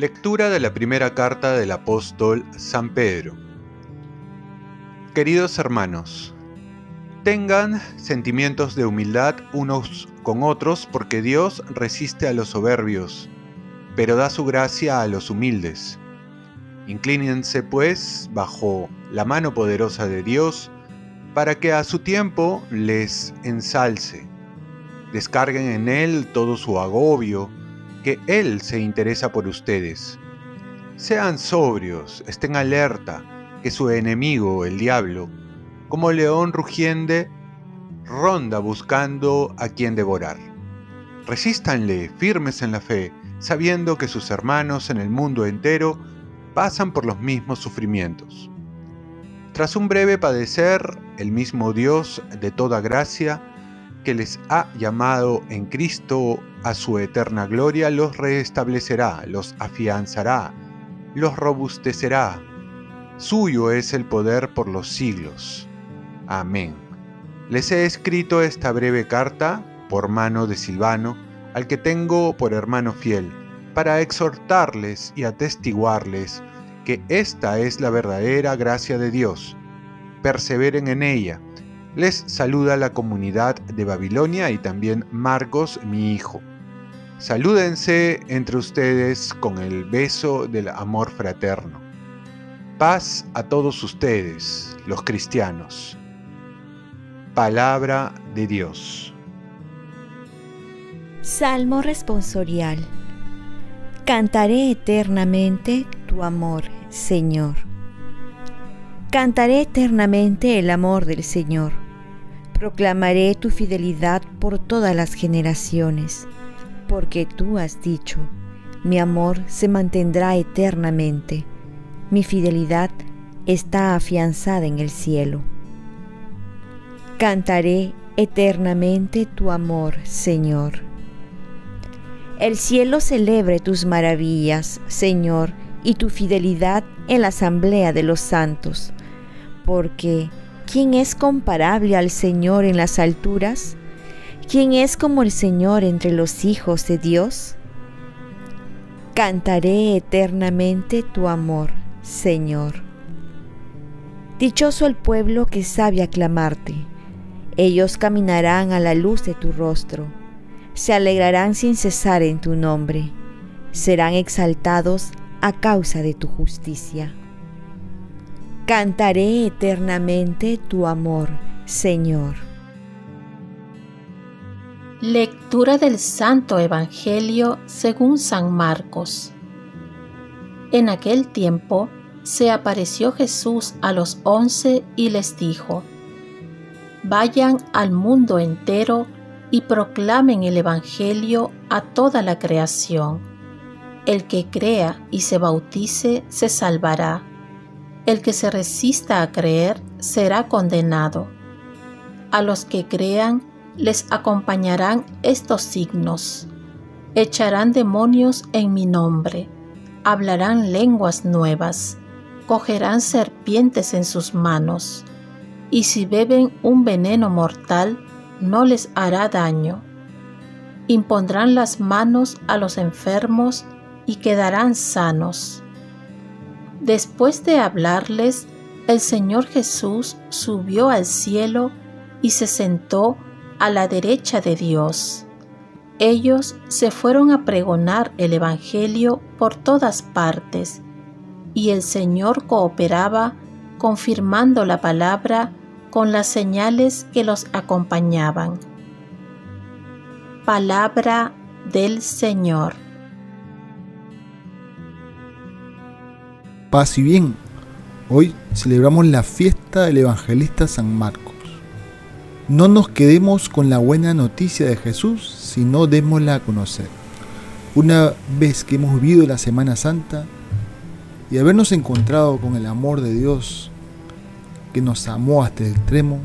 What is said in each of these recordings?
Lectura de la primera carta del apóstol San Pedro. Queridos hermanos, tengan sentimientos de humildad unos con otros porque Dios resiste a los soberbios, pero da su gracia a los humildes. Inclínense pues bajo la mano poderosa de Dios para que a su tiempo les ensalce. Descarguen en Él todo su agobio, que Él se interesa por ustedes. Sean sobrios, estén alerta, que su enemigo, el diablo, como león rugiente, ronda buscando a quien devorar. Resístanle, firmes en la fe, sabiendo que sus hermanos en el mundo entero pasan por los mismos sufrimientos. Tras un breve padecer, el mismo Dios de toda gracia, que les ha llamado en Cristo a su eterna gloria, los restablecerá, los afianzará, los robustecerá. Suyo es el poder por los siglos. Amén. Les he escrito esta breve carta por mano de Silvano, al que tengo por hermano fiel, para exhortarles y atestiguarles que esta es la verdadera gracia de Dios. Perseveren en ella les saluda la comunidad de Babilonia y también Marcos, mi hijo. Salúdense entre ustedes con el beso del amor fraterno. Paz a todos ustedes, los cristianos. Palabra de Dios. Salmo responsorial. Cantaré eternamente tu amor, Señor. Cantaré eternamente el amor del Señor. Proclamaré tu fidelidad por todas las generaciones, porque tú has dicho, mi amor se mantendrá eternamente, mi fidelidad está afianzada en el cielo. Cantaré eternamente tu amor, Señor. El cielo celebre tus maravillas, Señor, y tu fidelidad en la asamblea de los santos porque ¿quién es comparable al Señor en las alturas? ¿Quién es como el Señor entre los hijos de Dios? Cantaré eternamente tu amor, Señor. Dichoso el pueblo que sabe aclamarte. Ellos caminarán a la luz de tu rostro. Se alegrarán sin cesar en tu nombre. Serán exaltados a causa de tu justicia. Cantaré eternamente tu amor, Señor. Lectura del Santo Evangelio según San Marcos. En aquel tiempo se apareció Jesús a los once y les dijo, Vayan al mundo entero y proclamen el Evangelio a toda la creación. El que crea y se bautice se salvará el que se resista a creer será condenado. A los que crean les acompañarán estos signos. Echarán demonios en mi nombre, hablarán lenguas nuevas, cogerán serpientes en sus manos, y si beben un veneno mortal, no les hará daño. Impondrán las manos a los enfermos y quedarán sanos Después de hablarles, el Señor Jesús subió al cielo y se sentó a la derecha de Dios. Ellos se fueron a pregonar el Evangelio por todas partes, y el Señor cooperaba confirmando la palabra con las señales que los acompañaban. Palabra del Señor. Paz y bien. Hoy celebramos la fiesta del evangelista San Marcos. No nos quedemos con la buena noticia de Jesús, sino démosla a conocer. Una vez que hemos vivido la Semana Santa y habernos encontrado con el amor de Dios que nos amó hasta el extremo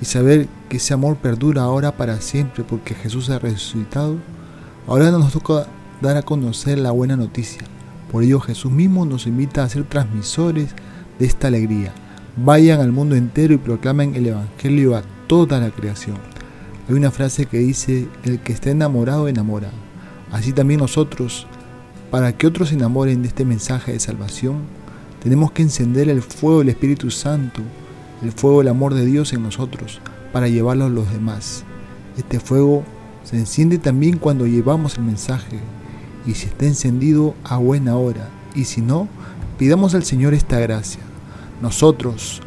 y saber que ese amor perdura ahora para siempre porque Jesús ha resucitado, ahora nos toca dar a conocer la buena noticia por ello Jesús mismo nos invita a ser transmisores de esta alegría. Vayan al mundo entero y proclamen el Evangelio a toda la creación. Hay una frase que dice, el que está enamorado enamora. Así también nosotros, para que otros se enamoren de este mensaje de salvación, tenemos que encender el fuego del Espíritu Santo, el fuego del amor de Dios en nosotros, para llevarlo a los demás. Este fuego se enciende también cuando llevamos el mensaje, y si está encendido a buena hora, y si no, pidamos al Señor esta gracia. Nosotros,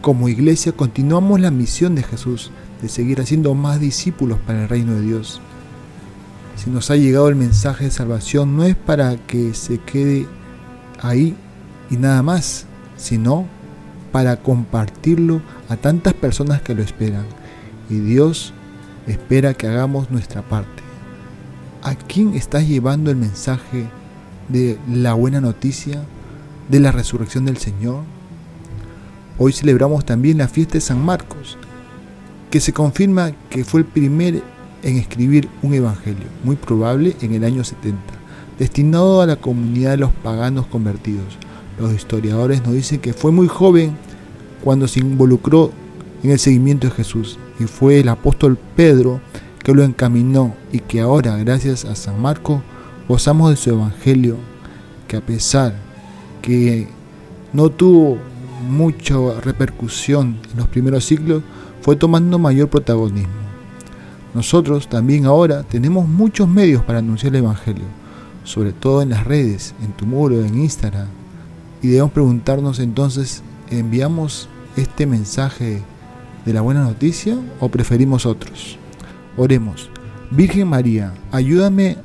como iglesia, continuamos la misión de Jesús de seguir haciendo más discípulos para el reino de Dios. Si nos ha llegado el mensaje de salvación, no es para que se quede ahí y nada más, sino para compartirlo a tantas personas que lo esperan. Y Dios espera que hagamos nuestra parte. ¿A quién estás llevando el mensaje de la buena noticia de la resurrección del Señor? Hoy celebramos también la fiesta de San Marcos, que se confirma que fue el primer en escribir un evangelio, muy probable en el año 70, destinado a la comunidad de los paganos convertidos. Los historiadores nos dicen que fue muy joven cuando se involucró en el seguimiento de Jesús y fue el apóstol Pedro que lo encaminó y que ahora, gracias a San Marcos, gozamos de su evangelio, que a pesar que no tuvo mucha repercusión en los primeros siglos, fue tomando mayor protagonismo. Nosotros también ahora tenemos muchos medios para anunciar el Evangelio, sobre todo en las redes, en tu muro, en Instagram. Y debemos preguntarnos entonces, ¿enviamos este mensaje de la buena noticia o preferimos otros? Oremos. Virgen María, ayúdame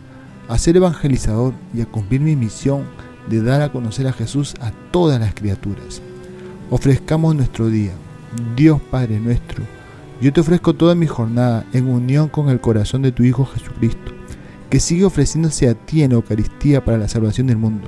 a ser evangelizador y a cumplir mi misión de dar a conocer a Jesús a todas las criaturas. Ofrezcamos nuestro día Dios Padre nuestro, yo te ofrezco toda mi jornada en unión con el corazón de tu Hijo Jesucristo, que sigue ofreciéndose a ti en la Eucaristía para la salvación del mundo.